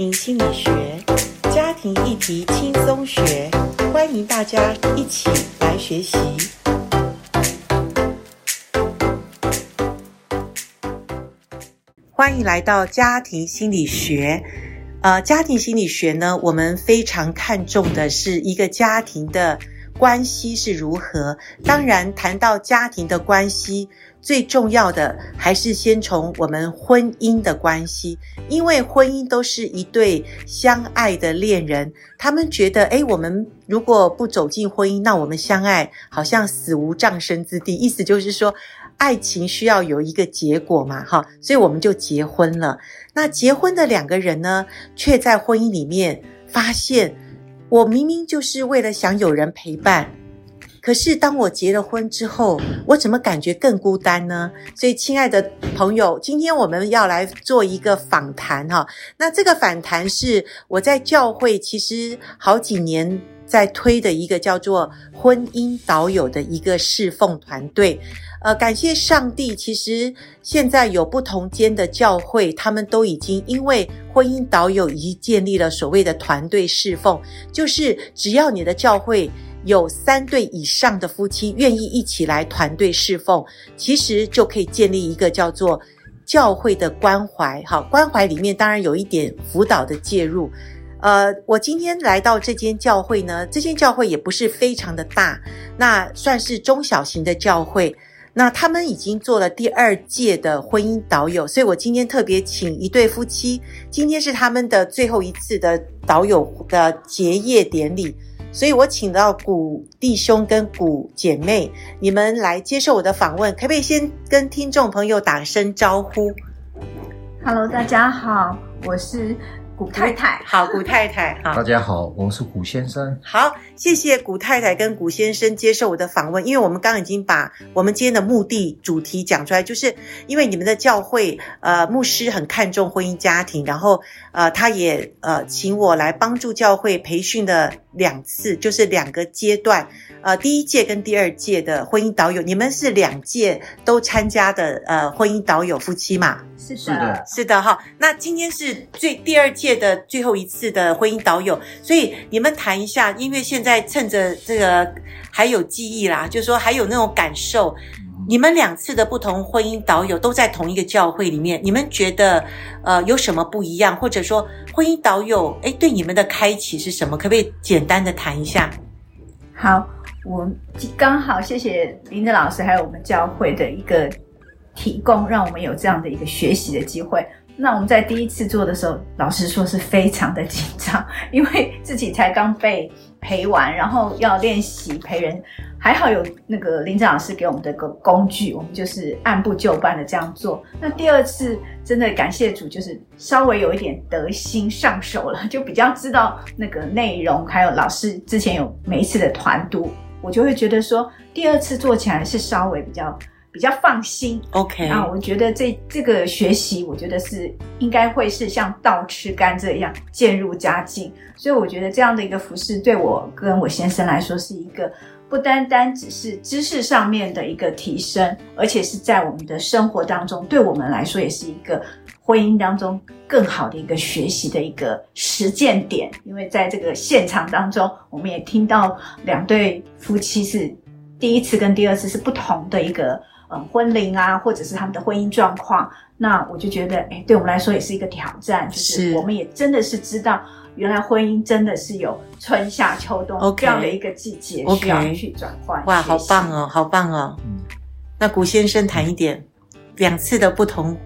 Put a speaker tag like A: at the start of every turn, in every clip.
A: 心理学，家庭议题轻松学，欢迎大家一起来学习。欢迎来到家庭心理学。呃，家庭心理学呢，我们非常看重的是一个家庭的关系是如何。当然，谈到家庭的关系。最重要的还是先从我们婚姻的关系，因为婚姻都是一对相爱的恋人，他们觉得，诶，我们如果不走进婚姻，那我们相爱好像死无葬身之地。意思就是说，爱情需要有一个结果嘛，哈，所以我们就结婚了。那结婚的两个人呢，却在婚姻里面发现，我明明就是为了想有人陪伴。可是，当我结了婚之后，我怎么感觉更孤单呢？所以，亲爱的朋友，今天我们要来做一个访谈哈。那这个访谈是我在教会其实好几年在推的一个叫做“婚姻导友”的一个侍奉团队。呃，感谢上帝，其实现在有不同间的教会，他们都已经因为婚姻导友已经建立了所谓的团队侍奉，就是只要你的教会。有三对以上的夫妻愿意一起来团队侍奉，其实就可以建立一个叫做教会的关怀。好，关怀里面当然有一点辅导的介入。呃，我今天来到这间教会呢，这间教会也不是非常的大，那算是中小型的教会。那他们已经做了第二届的婚姻导友，所以我今天特别请一对夫妻，今天是他们的最后一次的导友的结业典礼。所以我请到古弟兄跟古姐妹，你们来接受我的访问，可不可以先跟听众朋友打声招呼
B: ？Hello，大家好，我是。古太太，
A: 好，古太太，好，
C: 大家好，我是古先生。
A: 好，谢谢古太太跟古先生接受我的访问，因为我们刚刚已经把我们今天的目的主题讲出来，就是因为你们的教会，呃，牧师很看重婚姻家庭，然后，呃，他也，呃，请我来帮助教会培训的两次，就是两个阶段。呃，第一届跟第二届的婚姻导友，你们是两届都参加的呃婚姻导友夫妻嘛？
B: 是的，是的，
A: 是的哈。那今天是最第二届的最后一次的婚姻导友，所以你们谈一下，因为现在趁着这个还有记忆啦，就是说还有那种感受，你们两次的不同婚姻导友都在同一个教会里面，你们觉得呃有什么不一样，或者说婚姻导友诶对你们的开启是什么？可不可以简单的谈一下？
B: 好。我刚好谢谢林德老师，还有我们教会的一个提供，让我们有这样的一个学习的机会。那我们在第一次做的时候，老实说是非常的紧张，因为自己才刚被陪玩，然后要练习陪人。还好有那个林长老师给我们的个工具，我们就是按部就班的这样做。那第二次真的感谢主，就是稍微有一点得心上手了，就比较知道那个内容，还有老师之前有每一次的团读。我就会觉得说，第二次做起来是稍微比较比较放心。
A: OK，
B: 啊，我觉得这这个学习，我觉得是应该会是像倒吃甘蔗一样渐入佳境。所以我觉得这样的一个服饰，对我跟我先生来说，是一个不单单只是知识上面的一个提升，而且是在我们的生活当中，对我们来说也是一个。婚姻当中更好的一个学习的一个实践点，因为在这个现场当中，我们也听到两对夫妻是第一次跟第二次是不同的一个呃婚龄啊，或者是他们的婚姻状况。那我就觉得，哎，对我们来说也是一个挑战，就是我们也真的是知道，原来婚姻真的是有春夏秋冬这样的一个季节需要去转换。
A: 哇，好棒哦，好棒哦。嗯，那古先生谈一点两次的不同。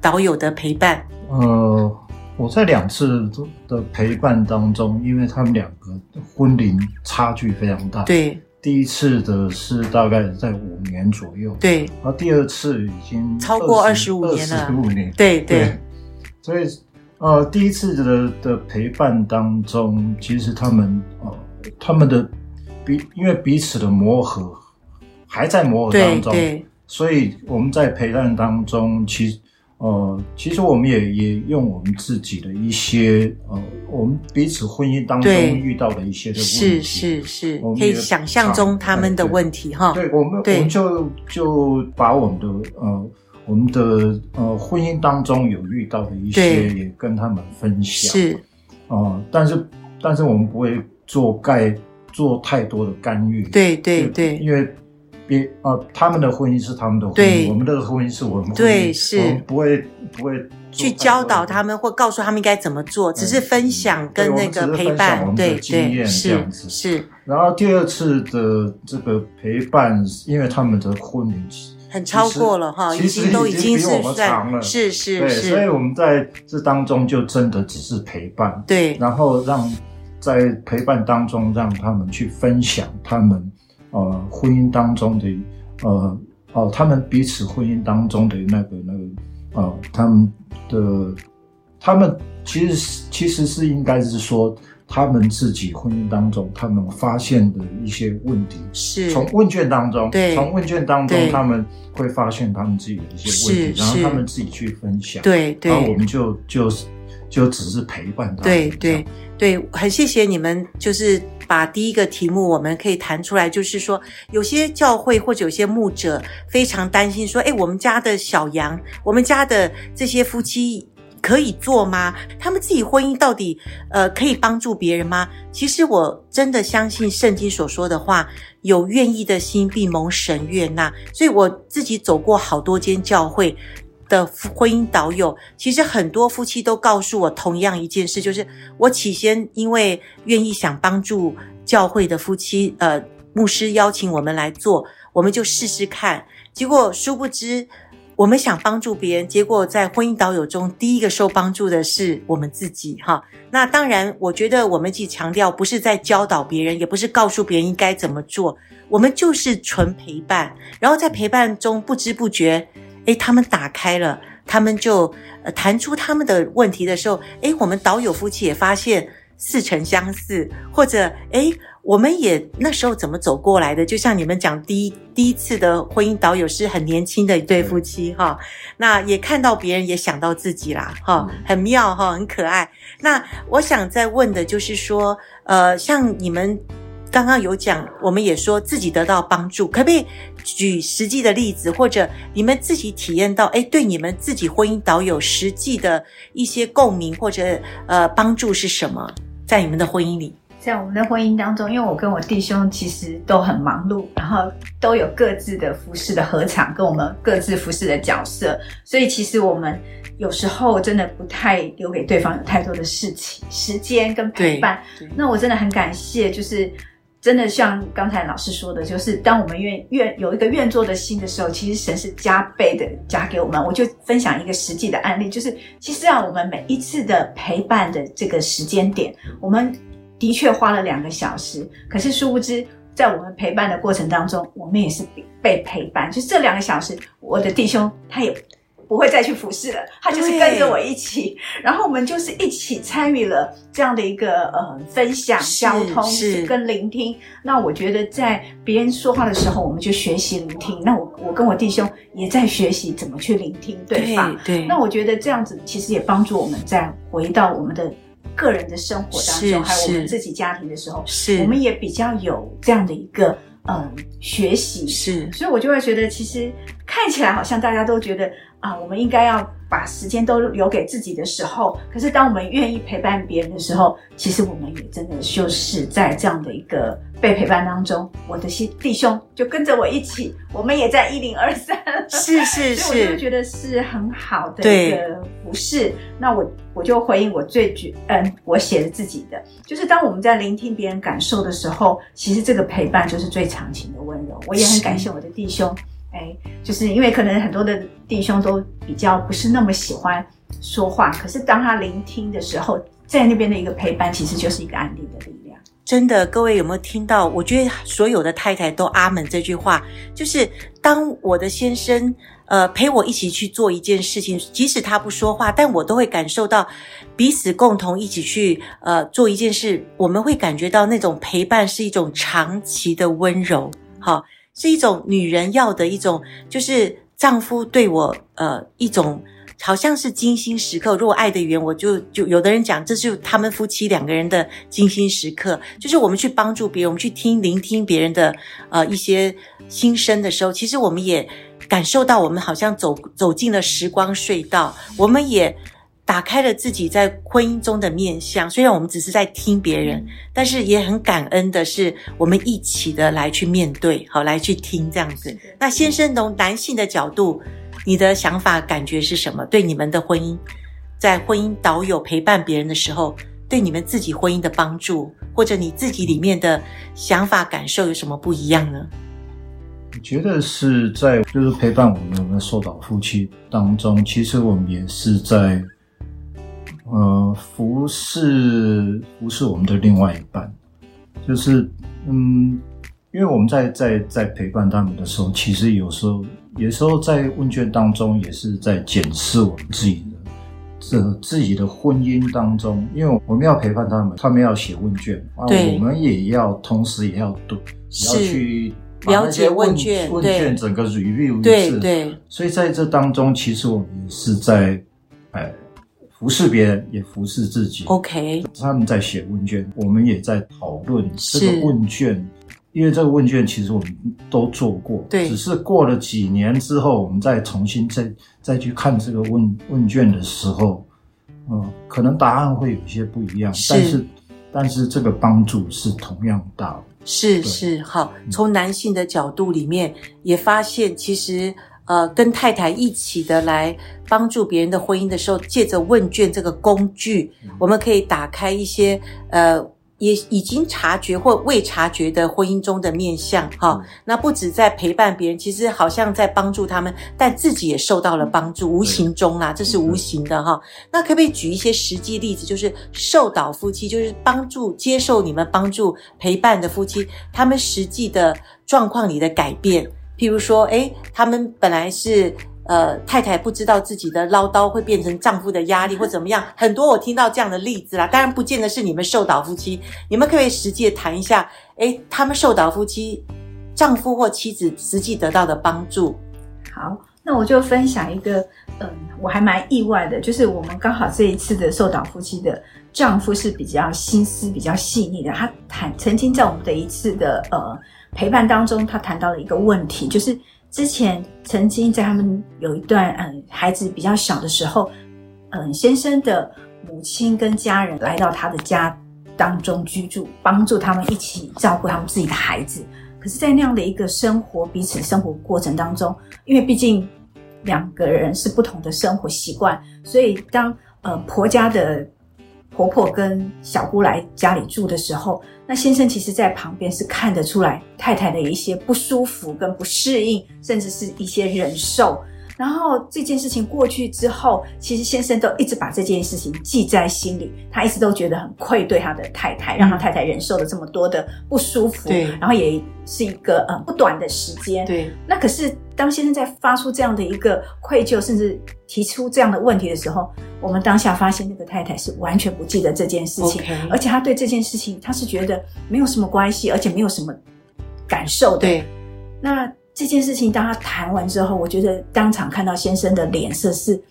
A: 导友的陪伴，
C: 呃，我在两次的陪伴当中，因为他们两个婚龄差距非常大，
A: 对，
C: 第一次的是大概在五年左右，
A: 对，
C: 然后第二次已经
A: 超过二十五年了，
C: 二十五年，
A: 对对，
C: 对，所以呃，第一次的的陪伴当中，其实他们呃，他们的彼因为彼此的磨合还在磨合当中，
A: 对，
C: 所以我们在陪伴当中，其实。呃，其实我们也也用我们自己的一些呃，我们彼此婚姻当中遇到的一些的问题，
A: 是是是，可以想象中他们的问题哈。
C: 对，我们我们就就把我们的呃我们的呃婚姻当中有遇到的一些，也跟他们分享。
A: 是，
C: 哦、呃，但是但是我们不会做盖做太多的干预。
A: 对对对，
C: 因为别呃他们的婚姻是他们的婚姻，我们的婚姻是我们婚姻，
A: 对是，
C: 我们不会不会
A: 去教导他们或告诉他们应该怎么做，只是分享跟那个陪伴，对对是是。
C: 然后第二次的这个陪伴，因为他们的婚姻
A: 很超过了哈，
C: 其实都已经是比我们长了，
A: 是是是，
C: 所以我们在这当中就真的只是陪伴，
A: 对，
C: 然后让在陪伴当中让他们去分享他们呃婚姻当中的呃哦、呃、他们彼此婚姻当中的那个那个呃他们的他们其实其实是应该是说。他们自己婚姻当中，他们发现的一些问题，
A: 是。从
C: 问卷当中，
A: 对，
C: 从问卷当中他们会发现他们自己的一些问题，然后他们自己去分享，
A: 对对，
C: 然后我们就就就只是陪伴他，
A: 对对对，很谢谢你们，就是把第一个题目我们可以谈出来，就是说有些教会或者有些牧者非常担心说，哎，我们家的小羊，我们家的这些夫妻。可以做吗？他们自己婚姻到底呃可以帮助别人吗？其实我真的相信圣经所说的话，有愿意的心必蒙神悦纳。所以我自己走过好多间教会的婚姻导友，其实很多夫妻都告诉我同样一件事，就是我起先因为愿意想帮助教会的夫妻，呃，牧师邀请我们来做，我们就试试看，结果殊不知。我们想帮助别人，结果在婚姻导友中，第一个受帮助的是我们自己，哈。那当然，我觉得我们既强调，不是在教导别人，也不是告诉别人应该怎么做，我们就是纯陪伴。然后在陪伴中，不知不觉，诶，他们打开了，他们就呃谈出他们的问题的时候，诶，我们导友夫妻也发现似曾相似，或者诶。我们也那时候怎么走过来的？就像你们讲，第一第一次的婚姻导友是很年轻的一对夫妻哈，那也看到别人，也想到自己啦哈，很妙哈，很可爱。那我想再问的就是说，呃，像你们刚刚有讲，我们也说自己得到帮助，可不可以举实际的例子，或者你们自己体验到，哎，对你们自己婚姻导有实际的一些共鸣或者呃帮助是什么？在你们的婚姻里？
B: 在我们的婚姻当中，因为我跟我弟兄其实都很忙碌，然后都有各自的服侍的合场，跟我们各自服侍的角色，所以其实我们有时候真的不太留给对方有太多的事情、时间跟陪伴。那我真的很感谢，就是真的像刚才老师说的，就是当我们愿愿有一个愿做的心的时候，其实神是加倍的加给我们。我就分享一个实际的案例，就是其实啊，我们每一次的陪伴的这个时间点，我们。的确花了两个小时，可是殊不知，在我们陪伴的过程当中，我们也是被陪伴。就是这两个小时，我的弟兄他也不会再去服侍了，他就是跟着我一起，然后我们就是一起参与了这样的一个呃分享、交通是跟聆听。那我觉得在别人说话的时候，我们就学习聆听。那我我跟我弟兄也在学习怎么去聆听对方。
A: 对，对，
B: 那我觉得这样子其实也帮助我们再回到我们的。个人的生活当中，还有我们自己家庭的时候，是我们也比较有这样的一个嗯学习，是，所以我就会觉得，其实看起来好像大家都觉得啊，我们应该要把时间都留给自己的时候，可是当我们愿意陪伴别人的时候，其实我们也真的就是在这样的一个。被陪伴当中，我的弟兄就跟着我一起，我们也在一零二三，
A: 是是是，
B: 所以 我就觉得是很好的一个服事。那我我就回应我最举嗯，我写的自己的，就是当我们在聆听别人感受的时候，其实这个陪伴就是最长情的温柔。我也很感谢我的弟兄，哎，就是因为可能很多的弟兄都比较不是那么喜欢说话，可是当他聆听的时候，在那边的一个陪伴，其实就是一个安定的力量。
A: 真的，各位有没有听到？我觉得所有的太太都阿门这句话，就是当我的先生呃陪我一起去做一件事情，即使他不说话，但我都会感受到彼此共同一起去呃做一件事，我们会感觉到那种陪伴是一种长期的温柔，好，是一种女人要的一种，就是丈夫对我呃一种。好像是精心时刻。如果爱的语言，我就就有的人讲，这是他们夫妻两个人的精心时刻，就是我们去帮助别人，我们去听聆听别人的呃一些心声的时候，其实我们也感受到我们好像走走进了时光隧道，我们也打开了自己在婚姻中的面相。虽然我们只是在听别人，但是也很感恩的是，我们一起的来去面对，好来去听这样子。那先生从男性的角度，你的想法感觉是什么？对你们的婚姻，在婚姻导友陪伴别人的时候，对你们自己婚姻的帮助，或者你自己里面的想法感受有什么不一样呢？
C: 我觉得是在就是陪伴我们的受导夫妻当中，其实我们也是在呃服侍服侍我们的另外一半，就是嗯，因为我们在在在陪伴他们的时候，其实有时候有时候在问卷当中也是在检视我们自己的这自己的婚姻当中，因为我们要陪伴他们，他们要写问卷啊，我们也要同时也要读，也要去。
A: 了解问卷，
C: 问卷整个 review 一次，
A: 对对，
C: 所以在这当中，其实我们也是在，哎，服侍别人，也服侍自己。
A: OK，
C: 他们在写问卷，我们也在讨论这个问卷，因为这个问卷其实我们都做过，
A: 对，
C: 只是过了几年之后，我们再重新再再去看这个问问卷的时候，嗯、呃，可能答案会有些不一样，是但是但是这个帮助是同样大的。
A: 是是好，从男性的角度里面也发现，其实呃，跟太太一起的来帮助别人的婚姻的时候，借着问卷这个工具，我们可以打开一些呃。也已经察觉或未察觉的婚姻中的面相，哈，那不止在陪伴别人，其实好像在帮助他们，但自己也受到了帮助，无形中啦，这是无形的哈。那可不可以举一些实际例子，就是受导夫妻，就是帮助接受你们帮助陪伴的夫妻，他们实际的状况里的改变，譬如说，诶，他们本来是。呃，太太不知道自己的唠叨会变成丈夫的压力或怎么样，很多我听到这样的例子啦。当然不见得是你们受导夫妻，你们可，以实际谈一下，诶，他们受导夫妻，丈夫或妻子实际得到的帮助。
B: 好，那我就分享一个，嗯，我还蛮意外的，就是我们刚好这一次的受导夫妻的丈夫是比较心思比较细腻的，他谈曾经在我们的一次的呃陪伴当中，他谈到了一个问题，就是。之前曾经在他们有一段嗯孩子比较小的时候，嗯先生的母亲跟家人来到他的家当中居住，帮助他们一起照顾他们自己的孩子。可是，在那样的一个生活彼此生活过程当中，因为毕竟两个人是不同的生活习惯，所以当呃婆家的。婆婆跟小姑来家里住的时候，那先生其实在旁边是看得出来太太的一些不舒服跟不适应，甚至是一些忍受。然后这件事情过去之后，其实先生都一直把这件事情记在心里，他一直都觉得很愧对他的太太，让他太太忍受了这么多的不舒服。
A: 对，
B: 然后也是一个呃不短的时间。
A: 对，
B: 那可是当先生在发出这样的一个愧疚，甚至提出这样的问题的时候，我们当下发现那个太太是完全不记得这件事情.而且他对这件事情他是觉得没有什么关系，而且没有什么感受的。
A: 对，
B: 那。这件事情，当他谈完之后，我觉得当场看到先生的脸色是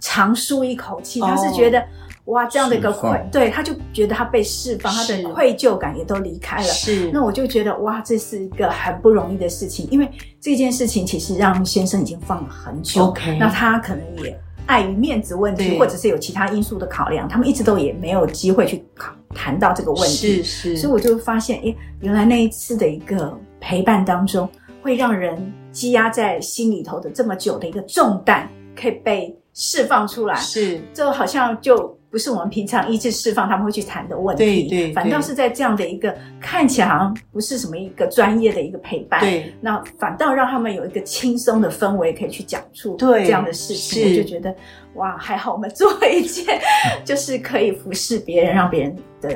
B: 长舒一口气，他是觉得、哦、哇，这样的一个愧，放对，他就觉得他被释放，他的愧疚感也都离开了。
A: 是，
B: 那我就觉得哇，这是一个很不容易的事情，因为这件事情其实让先生已经放了很久。
A: OK，
B: 那他可能也碍于面子问题，或者是有其他因素的考量，他们一直都也没有机会去谈到这个问题。
A: 是是，
B: 所以我就发现，诶，原来那一次的一个陪伴当中。会让人积压在心里头的这么久的一个重担，可以被释放出来。
A: 是，
B: 就好像就不是我们平常医治释放他们会去谈的问题。
A: 对，对对，
B: 反倒是在这样的一个看起来好像不是什么一个专业的一个陪伴。
A: 对，
B: 那反倒让他们有一个轻松的氛围，可以去讲出这样的事情。我就觉得哇，还好我们做了一件 就是可以服侍别人，让别人。的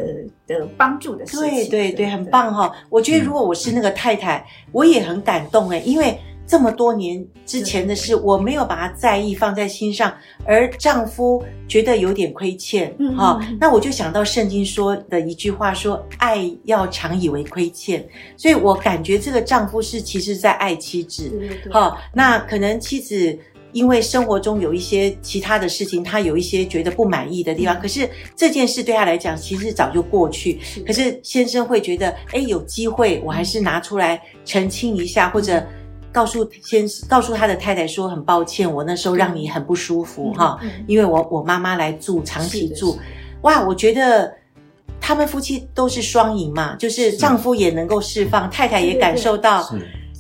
B: 的帮助的事情，
A: 对对对，很棒哈、哦！我觉得如果我是那个太太，嗯、我也很感动哎，因为这么多年之前的事，我没有把它在意放在心上，而丈夫觉得有点亏欠，嗯哈，那我就想到圣经说的一句话说，说爱要常以为亏欠，所以我感觉这个丈夫是其实在爱妻子，哈，那可能妻子。因为生活中有一些其他的事情，他有一些觉得不满意的地方。嗯、可是这件事对他来讲，其实早就过去。是可是先生会觉得，哎，有机会，我还是拿出来澄清一下，嗯、或者告诉先告诉他的太太说很抱歉，我那时候让你很不舒服哈，因为我我妈妈来住长期住，哇，我觉得他们夫妻都是双赢嘛，就是丈夫也能够释放，太太也感受到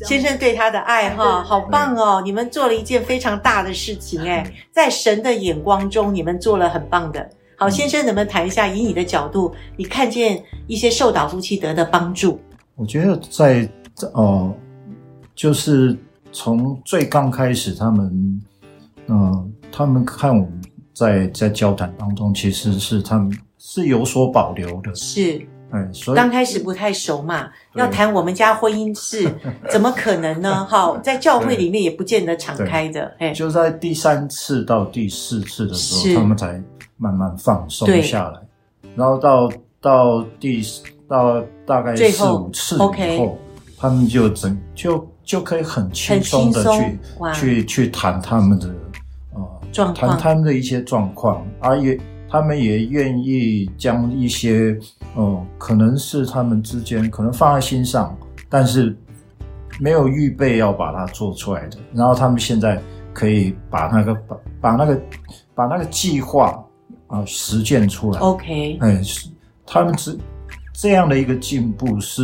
A: 先生对他的爱哈，好棒哦，你们做了一件非常大的事情哎，在神的眼光中，你们做了很棒的。好，先生能不能谈一下，以你的角度，你看见一些受导夫妻得的帮助？
C: 我觉得在哦。呃就是从最刚开始，他们，嗯、呃，他们看我们在在交谈当中，其实是他们是有所保留的。
A: 是，
C: 哎，所以
A: 刚开始不太熟嘛，要谈我们家婚姻事，怎么可能呢？哈，在教会里面也不见得敞开的。哎，
C: 就在第三次到第四次的时候，他们才慢慢放松下来，然后到到第到大概四五次以后，okay、他们就整就。就可以很轻松的去去去谈他们的呃，谈他们的一些状况，而也他们也愿意将一些哦、呃，可能是他们之间可能放在心上，但是没有预备要把它做出来的，然后他们现在可以把那个把把那个把那个计划啊实践出来。
A: OK，
C: 哎，是他们只。这样的一个进步是，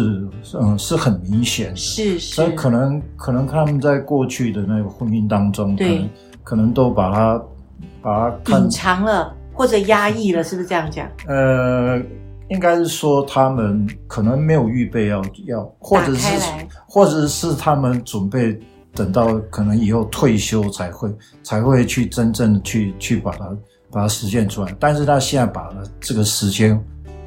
C: 嗯，是很明显的。
A: 是是，
C: 所以可能可能他们在过去的那个婚姻当中，
A: 对，
C: 可能可能都把它把它
A: 隐藏了或者压抑了，是不是这样讲？
C: 呃，应该是说他们可能没有预备要要，或者是或者是他们准备等到可能以后退休才会才会去真正的去去把它把它实现出来。但是他现在把这个时间。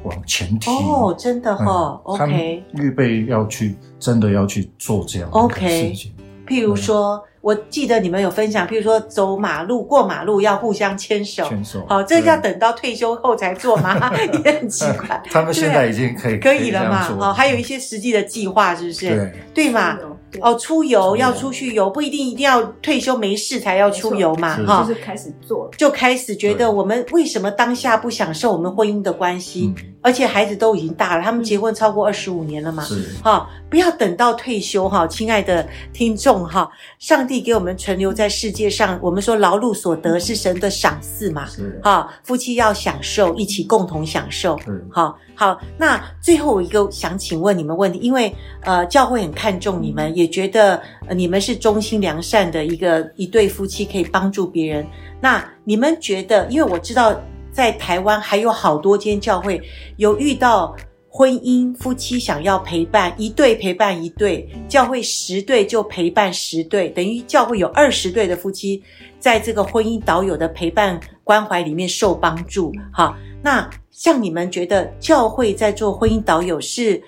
C: 往前提
A: 哦，真的哈、，OK，
C: 预备要去，真的要去做这样的事情。
A: 譬如说。嗯我记得你们有分享，譬如说走马路、过马路要互相牵手，
C: 牵手。
A: 好，这个要等到退休后才做吗？也很奇怪。
C: 他们现在已经可以
A: 可以了嘛？好，还有一些实际的计划，是不是？对对嘛？哦，出游要出去游，不一定一定要退休没事才要出游嘛？哈，
B: 就是开始做，
A: 就开始觉得我们为什么当下不享受我们婚姻的关系？而且孩子都已经大了，他们结婚超过二十五年了嘛？是哈，不要等到退休哈，亲爱的听众哈，上帝给我们存留在世界上，我们说劳碌所得是神的赏赐嘛？是哈，夫妻要享受，一起共同享受。嗯，好，好。那最后一个想请问你们问题，因为呃，教会很看重你们，也觉得呃你们是忠心良善的一个一对夫妻，可以帮助别人。那你们觉得，因为我知道在台湾还有好多间教会有遇到。婚姻夫妻想要陪伴一对陪伴一对，教会十对就陪伴十对，等于教会有二十对的夫妻，在这个婚姻导友的陪伴关怀里面受帮助。哈，那像你们觉得教会在做婚姻导友是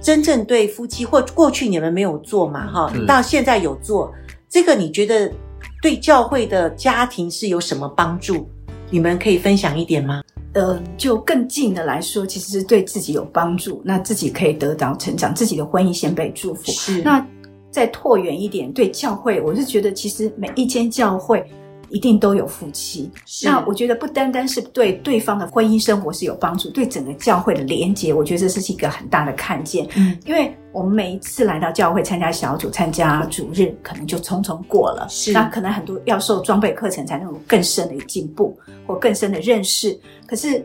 A: 真正对夫妻，或过去你们没有做嘛？哈，到现在有做，这个你觉得对教会的家庭是有什么帮助？你们可以分享一点吗？
B: 呃，就更近的来说，其实是对自己有帮助，那自己可以得到成长，自己的婚姻先被祝福。
A: 是，
B: 那再拓远一点，对教会，我是觉得其实每一间教会。一定都有夫妻，那我觉得不单单是对对方的婚姻生活是有帮助，对整个教会的连结，我觉得这是一个很大的看见。嗯，因为我们每一次来到教会参加小组、参加主日，可能就匆匆过了，是那可能很多要受装备课程才能有更深的进步或更深的认识，可是。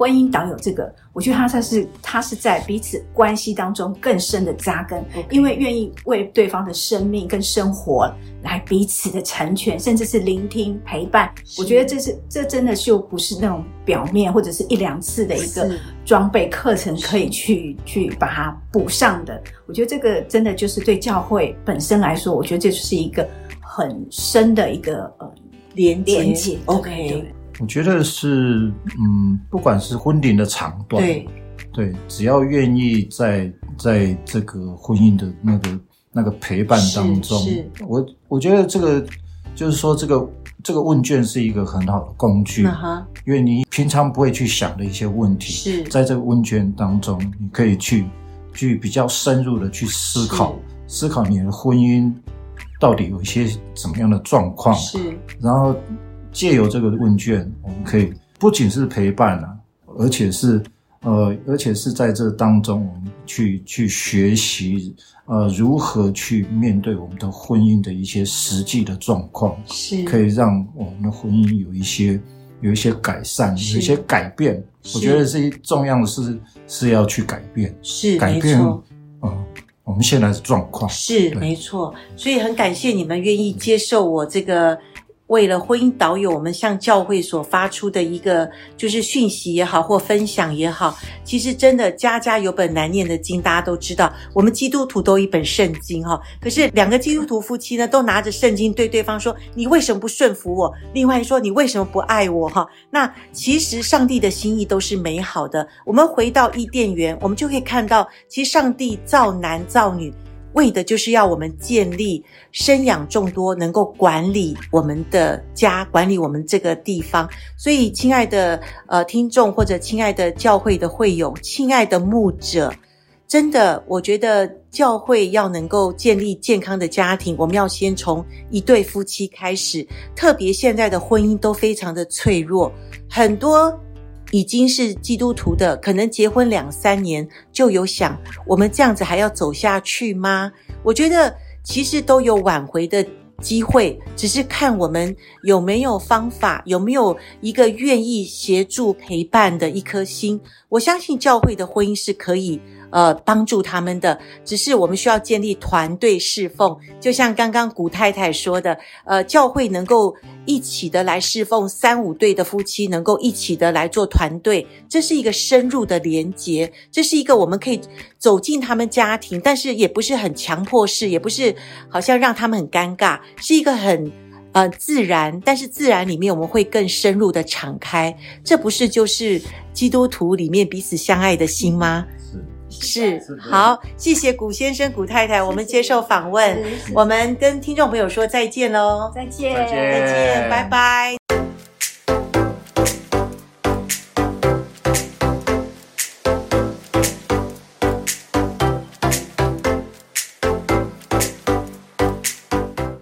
B: 婚姻导有这个，我觉得他才是他是在彼此关系当中更深的扎根.因为愿意为对方的生命跟生活来彼此的成全，甚至是聆听陪伴。我觉得这是这真的就不是那种表面或者是一两次的一个装备课程可以去去把它补上的。我觉得这个真的就是对教会本身来说，我觉得这就是一个很深的一个呃连连接。OK。
C: 我觉得是，嗯，不管是婚龄的长短，
A: 对，
C: 对，只要愿意在在这个婚姻的那个那个陪伴当中，我我觉得这个就是说，这个这个问卷是一个很好的工具，嗯，因为你平常不会去想的一些问题，是在这个问卷当中，你可以去去比较深入的去思考，思考你的婚姻到底有一些怎么样的状况，是，然后。借由这个问卷，我们可以不仅是陪伴啊，而且是呃，而且是在这当中，我们去去学习，呃，如何去面对我们的婚姻的一些实际的状况，
A: 是。
C: 可以让我们的婚姻有一些有一些改善，有一些改变。我觉得是一重要的是是要去改变，
A: 是
C: 改变，我们现在的状况。
A: 是没错，所以很感谢你们愿意接受我这个。为了婚姻导友，我们向教会所发出的一个就是讯息也好，或分享也好，其实真的家家有本难念的经，大家都知道，我们基督徒都一本圣经哈。可是两个基督徒夫妻呢，都拿着圣经对对方说：“你为什么不顺服我？”另外说：“你为什么不爱我？”哈，那其实上帝的心意都是美好的。我们回到伊甸园，我们就可以看到，其实上帝造男造女。为的就是要我们建立生养众多，能够管理我们的家，管理我们这个地方。所以，亲爱的呃听众或者亲爱的教会的会友，亲爱的牧者，真的，我觉得教会要能够建立健康的家庭，我们要先从一对夫妻开始。特别现在的婚姻都非常的脆弱，很多。已经是基督徒的，可能结婚两三年就有想，我们这样子还要走下去吗？我觉得其实都有挽回的机会，只是看我们有没有方法，有没有一个愿意协助陪伴的一颗心。我相信教会的婚姻是可以。呃，帮助他们的，只是我们需要建立团队侍奉，就像刚刚古太太说的，呃，教会能够一起的来侍奉，三五对的夫妻能够一起的来做团队，这是一个深入的连结，这是一个我们可以走进他们家庭，但是也不是很强迫式，也不是好像让他们很尴尬，是一个很呃自然，但是自然里面我们会更深入的敞开，这不是就是基督徒里面彼此相爱的心吗？是，好，谢谢古先生、古太太，我们接受访问，我们跟听众朋友说再见喽，
B: 再见，
C: 再见，
A: 再见，拜拜。